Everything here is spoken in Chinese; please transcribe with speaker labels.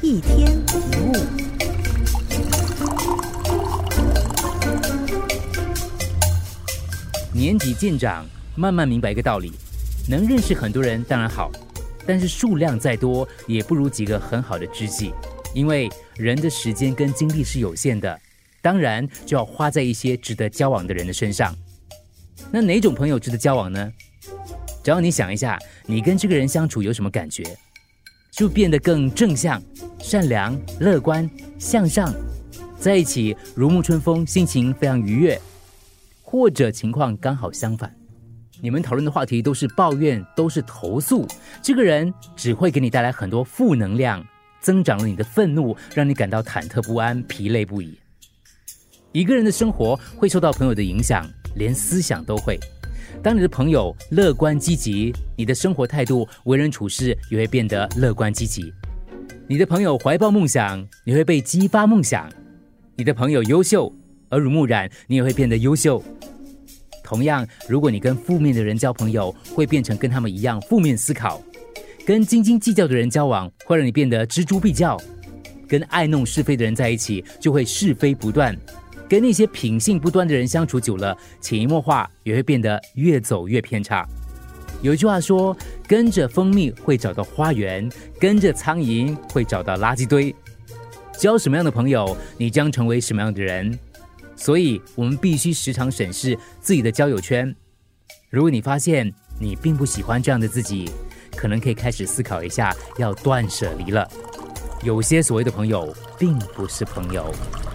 Speaker 1: 一天一物。
Speaker 2: 年纪渐长，慢慢明白一个道理：能认识很多人当然好，但是数量再多也不如几个很好的知己。因为人的时间跟精力是有限的，当然就要花在一些值得交往的人的身上。那哪种朋友值得交往呢？只要你想一下，你跟这个人相处有什么感觉，就变得更正向、善良、乐观、向上，在一起如沐春风，心情非常愉悦。或者情况刚好相反，你们讨论的话题都是抱怨，都是投诉，这个人只会给你带来很多负能量，增长了你的愤怒，让你感到忐忑不安、疲累不已。一个人的生活会受到朋友的影响，连思想都会。当你的朋友乐观积极，你的生活态度、为人处事也会变得乐观积极。你的朋友怀抱梦想，你会被激发梦想。你的朋友优秀。耳濡目染，你也会变得优秀。同样，如果你跟负面的人交朋友，会变成跟他们一样负面思考；跟斤斤计较的人交往，会让你变得锱铢必较；跟爱弄是非的人在一起，就会是非不断；跟那些品性不端的人相处久了，潜移默化也会变得越走越偏差。有一句话说：“跟着蜂蜜会找到花园，跟着苍蝇会找到垃圾堆。”交什么样的朋友，你将成为什么样的人。所以，我们必须时常审视自己的交友圈。如果你发现你并不喜欢这样的自己，可能可以开始思考一下，要断舍离了。有些所谓的朋友，并不是朋友。